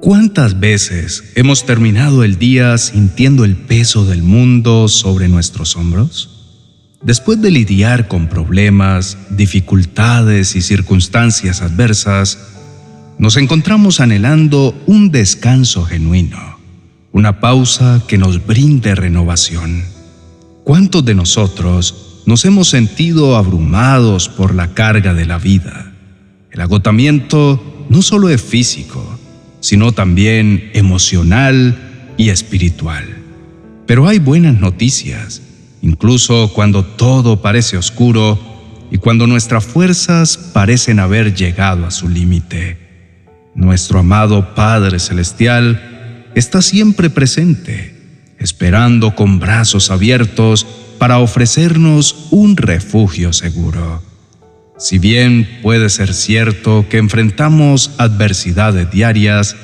¿Cuántas veces hemos terminado el día sintiendo el peso del mundo sobre nuestros hombros? Después de lidiar con problemas, dificultades y circunstancias adversas, nos encontramos anhelando un descanso genuino, una pausa que nos brinde renovación. ¿Cuántos de nosotros nos hemos sentido abrumados por la carga de la vida? El agotamiento no solo es físico, sino también emocional y espiritual. Pero hay buenas noticias, incluso cuando todo parece oscuro y cuando nuestras fuerzas parecen haber llegado a su límite. Nuestro amado Padre Celestial está siempre presente, esperando con brazos abiertos para ofrecernos un refugio seguro. Si bien puede ser cierto que enfrentamos adversidades diarias,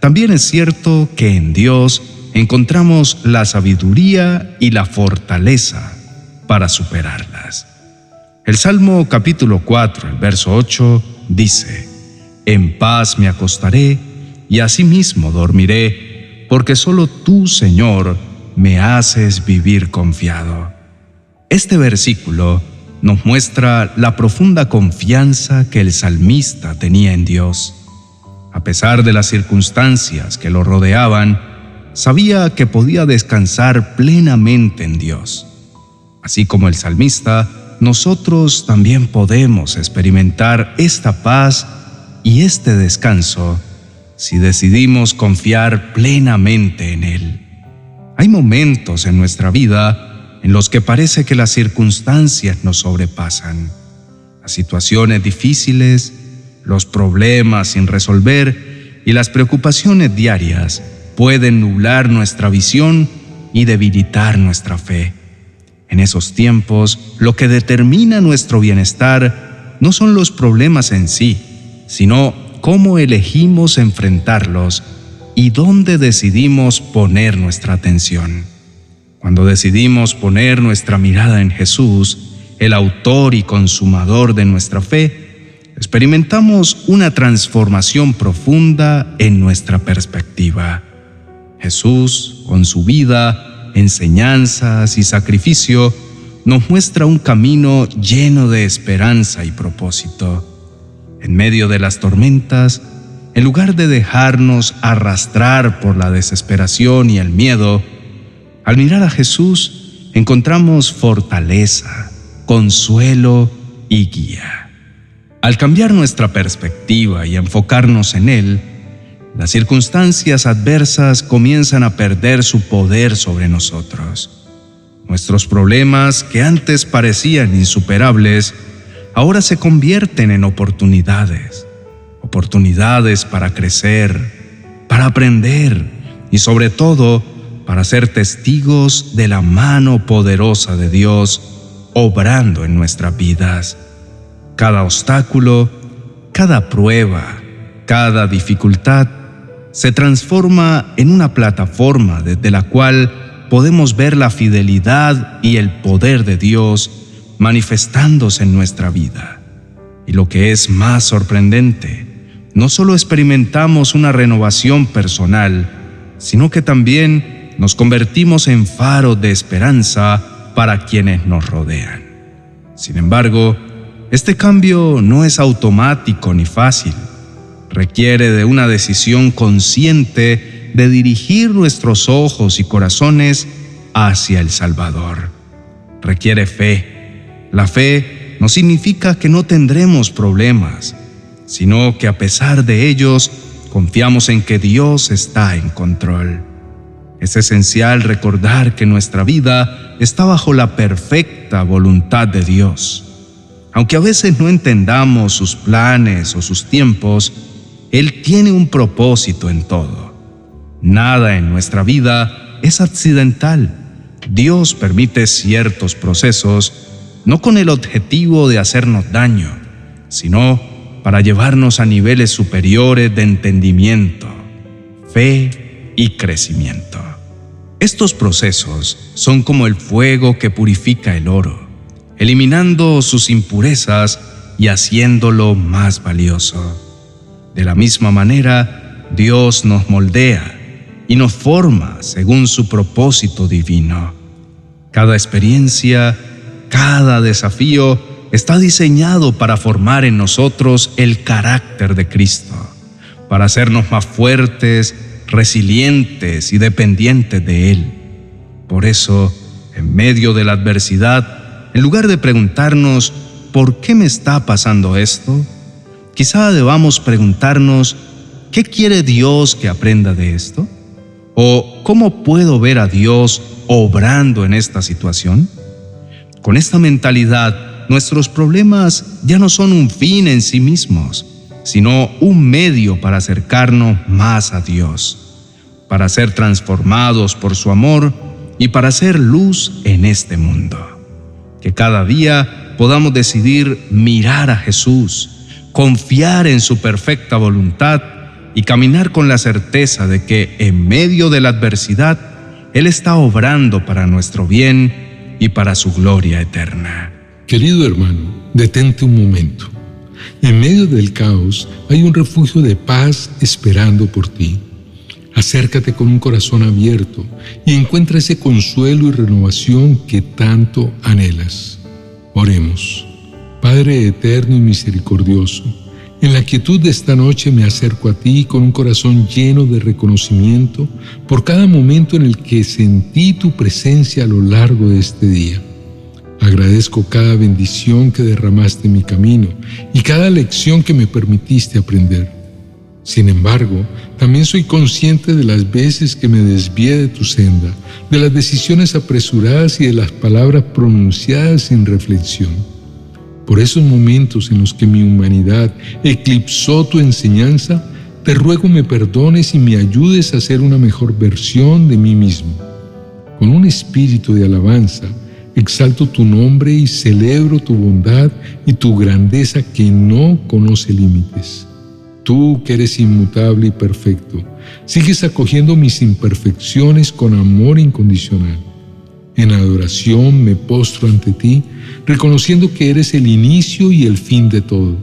también es cierto que en Dios encontramos la sabiduría y la fortaleza para superarlas. El Salmo capítulo 4, el verso 8 dice, En paz me acostaré y asimismo dormiré, porque solo tú, Señor, me haces vivir confiado. Este versículo nos muestra la profunda confianza que el salmista tenía en Dios. A pesar de las circunstancias que lo rodeaban, sabía que podía descansar plenamente en Dios. Así como el salmista, nosotros también podemos experimentar esta paz y este descanso si decidimos confiar plenamente en Él. Hay momentos en nuestra vida en los que parece que las circunstancias nos sobrepasan. Las situaciones difíciles, los problemas sin resolver y las preocupaciones diarias pueden nublar nuestra visión y debilitar nuestra fe. En esos tiempos, lo que determina nuestro bienestar no son los problemas en sí, sino cómo elegimos enfrentarlos y dónde decidimos poner nuestra atención. Cuando decidimos poner nuestra mirada en Jesús, el autor y consumador de nuestra fe, experimentamos una transformación profunda en nuestra perspectiva. Jesús, con su vida, enseñanzas y sacrificio, nos muestra un camino lleno de esperanza y propósito. En medio de las tormentas, en lugar de dejarnos arrastrar por la desesperación y el miedo, al mirar a Jesús encontramos fortaleza, consuelo y guía. Al cambiar nuestra perspectiva y enfocarnos en Él, las circunstancias adversas comienzan a perder su poder sobre nosotros. Nuestros problemas, que antes parecían insuperables, ahora se convierten en oportunidades. Oportunidades para crecer, para aprender y sobre todo para ser testigos de la mano poderosa de Dios obrando en nuestras vidas. Cada obstáculo, cada prueba, cada dificultad se transforma en una plataforma desde la cual podemos ver la fidelidad y el poder de Dios manifestándose en nuestra vida. Y lo que es más sorprendente, no solo experimentamos una renovación personal, sino que también nos convertimos en faro de esperanza para quienes nos rodean. Sin embargo, este cambio no es automático ni fácil. Requiere de una decisión consciente de dirigir nuestros ojos y corazones hacia el Salvador. Requiere fe. La fe no significa que no tendremos problemas, sino que a pesar de ellos, confiamos en que Dios está en control. Es esencial recordar que nuestra vida está bajo la perfecta voluntad de Dios. Aunque a veces no entendamos sus planes o sus tiempos, Él tiene un propósito en todo. Nada en nuestra vida es accidental. Dios permite ciertos procesos no con el objetivo de hacernos daño, sino para llevarnos a niveles superiores de entendimiento, fe y crecimiento. Estos procesos son como el fuego que purifica el oro, eliminando sus impurezas y haciéndolo más valioso. De la misma manera, Dios nos moldea y nos forma según su propósito divino. Cada experiencia, cada desafío está diseñado para formar en nosotros el carácter de Cristo, para hacernos más fuertes, resilientes y dependientes de Él. Por eso, en medio de la adversidad, en lugar de preguntarnos, ¿por qué me está pasando esto? Quizá debamos preguntarnos, ¿qué quiere Dios que aprenda de esto? ¿O cómo puedo ver a Dios obrando en esta situación? Con esta mentalidad, nuestros problemas ya no son un fin en sí mismos, sino un medio para acercarnos más a Dios, para ser transformados por su amor y para ser luz en este mundo. Que cada día podamos decidir mirar a Jesús, confiar en su perfecta voluntad y caminar con la certeza de que en medio de la adversidad, Él está obrando para nuestro bien y para su gloria eterna. Querido hermano, detente un momento. En medio del caos hay un refugio de paz esperando por ti. Acércate con un corazón abierto y encuentra ese consuelo y renovación que tanto anhelas. Oremos. Padre eterno y misericordioso, en la quietud de esta noche me acerco a ti con un corazón lleno de reconocimiento por cada momento en el que sentí tu presencia a lo largo de este día. Agradezco cada bendición que derramaste en mi camino y cada lección que me permitiste aprender. Sin embargo, también soy consciente de las veces que me desvié de tu senda, de las decisiones apresuradas y de las palabras pronunciadas sin reflexión. Por esos momentos en los que mi humanidad eclipsó tu enseñanza, te ruego me perdones y me ayudes a ser una mejor versión de mí mismo. Con un espíritu de alabanza, exalto tu nombre y celebro tu bondad y tu grandeza que no conoce límites. Tú que eres inmutable y perfecto, sigues acogiendo mis imperfecciones con amor incondicional. En adoración me postro ante ti, reconociendo que eres el inicio y el fin de todo,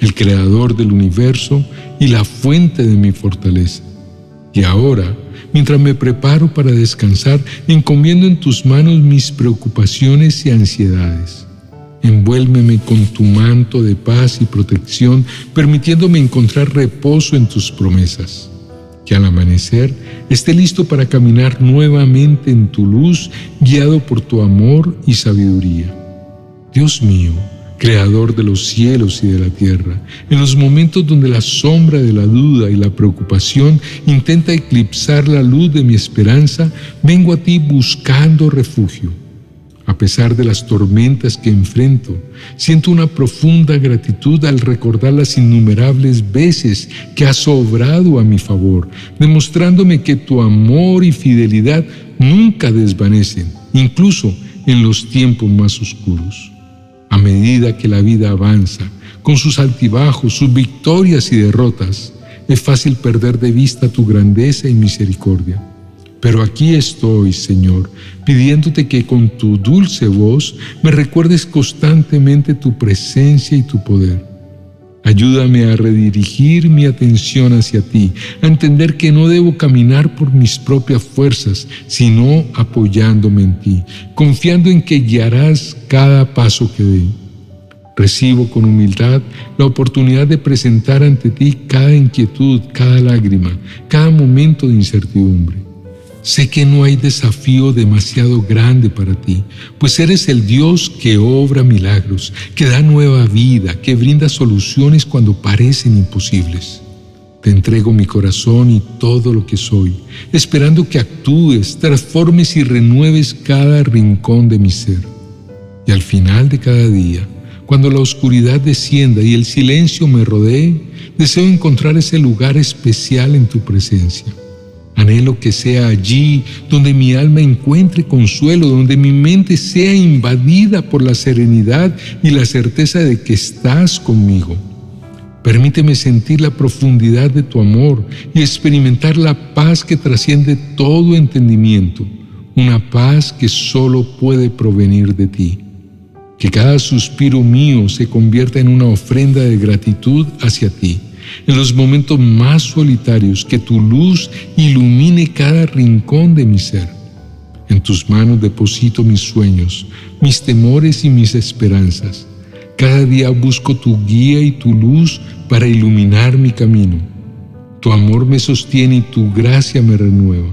el creador del universo y la fuente de mi fortaleza. Y ahora, mientras me preparo para descansar, encomiendo en tus manos mis preocupaciones y ansiedades. Envuélveme con tu manto de paz y protección, permitiéndome encontrar reposo en tus promesas que al amanecer esté listo para caminar nuevamente en tu luz, guiado por tu amor y sabiduría. Dios mío, Creador de los cielos y de la tierra, en los momentos donde la sombra de la duda y la preocupación intenta eclipsar la luz de mi esperanza, vengo a ti buscando refugio a pesar de las tormentas que enfrento, siento una profunda gratitud al recordar las innumerables veces que has obrado a mi favor, demostrándome que tu amor y fidelidad nunca desvanecen, incluso en los tiempos más oscuros. A medida que la vida avanza, con sus altibajos, sus victorias y derrotas, es fácil perder de vista tu grandeza y misericordia. Pero aquí estoy, Señor, pidiéndote que con tu dulce voz me recuerdes constantemente tu presencia y tu poder. Ayúdame a redirigir mi atención hacia ti, a entender que no debo caminar por mis propias fuerzas, sino apoyándome en ti, confiando en que guiarás cada paso que dé. Recibo con humildad la oportunidad de presentar ante ti cada inquietud, cada lágrima, cada momento de incertidumbre. Sé que no hay desafío demasiado grande para ti, pues eres el Dios que obra milagros, que da nueva vida, que brinda soluciones cuando parecen imposibles. Te entrego mi corazón y todo lo que soy, esperando que actúes, transformes y renueves cada rincón de mi ser. Y al final de cada día, cuando la oscuridad descienda y el silencio me rodee, deseo encontrar ese lugar especial en tu presencia Anhelo que sea allí donde mi alma encuentre consuelo, donde mi mente sea invadida por la serenidad y la certeza de que estás conmigo. Permíteme sentir la profundidad de tu amor y experimentar la paz que trasciende todo entendimiento, una paz que solo puede provenir de ti. Que cada suspiro mío se convierta en una ofrenda de gratitud hacia ti en los momentos más solitarios, que tu luz ilumine cada rincón de mi ser. En tus manos deposito mis sueños, mis temores y mis esperanzas. Cada día busco tu guía y tu luz para iluminar mi camino. Tu amor me sostiene y tu gracia me renueva.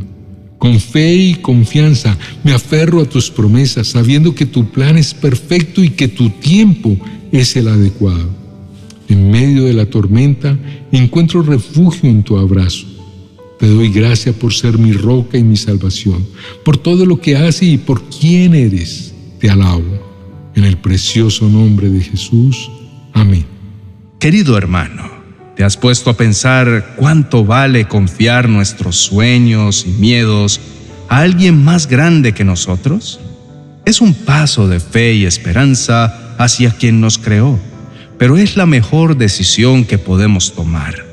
Con fe y confianza me aferro a tus promesas, sabiendo que tu plan es perfecto y que tu tiempo es el adecuado. En medio de la tormenta encuentro refugio en tu abrazo. Te doy gracias por ser mi roca y mi salvación, por todo lo que haces y por quién eres. Te alabo. En el precioso nombre de Jesús. Amén. Querido hermano, ¿te has puesto a pensar cuánto vale confiar nuestros sueños y miedos a alguien más grande que nosotros? Es un paso de fe y esperanza hacia quien nos creó, pero es la mejor decisión que podemos tomar,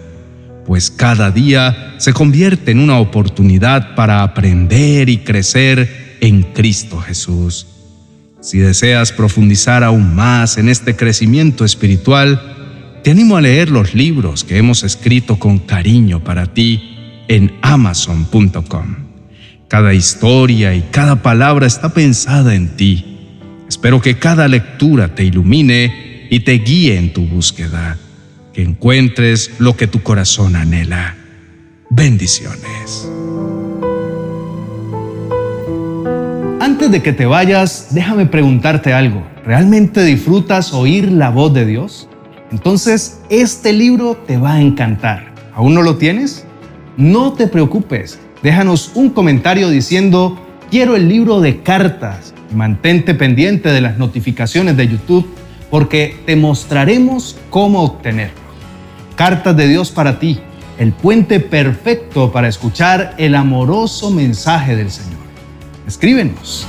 pues cada día se convierte en una oportunidad para aprender y crecer en Cristo Jesús. Si deseas profundizar aún más en este crecimiento espiritual, te animo a leer los libros que hemos escrito con cariño para ti en amazon.com. Cada historia y cada palabra está pensada en ti. Espero que cada lectura te ilumine y te guíe en tu búsqueda, que encuentres lo que tu corazón anhela. Bendiciones. Antes de que te vayas, déjame preguntarte algo. ¿Realmente disfrutas oír la voz de Dios? Entonces, este libro te va a encantar. ¿Aún no lo tienes? No te preocupes. Déjanos un comentario diciendo, quiero el libro de cartas. mantente pendiente de las notificaciones de YouTube porque te mostraremos cómo obtenerlo. Cartas de Dios para ti, el puente perfecto para escuchar el amoroso mensaje del Señor escríbenos.